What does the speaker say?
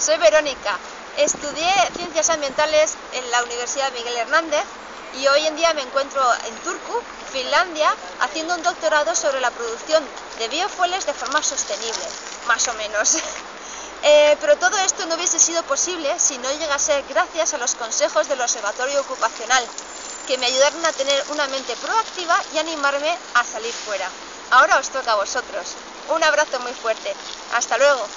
soy Verónica. Estudié Ciencias Ambientales en la Universidad Miguel Hernández y hoy en día me encuentro en Turku, Finlandia, haciendo un doctorado sobre la producción de biofueles de forma sostenible, más o menos. Eh, pero todo esto no hubiese sido posible si no llegase gracias a los consejos del Observatorio Ocupacional, que me ayudaron a tener una mente proactiva y animarme a salir fuera. Ahora os toca a vosotros. Un abrazo muy fuerte. Hasta luego.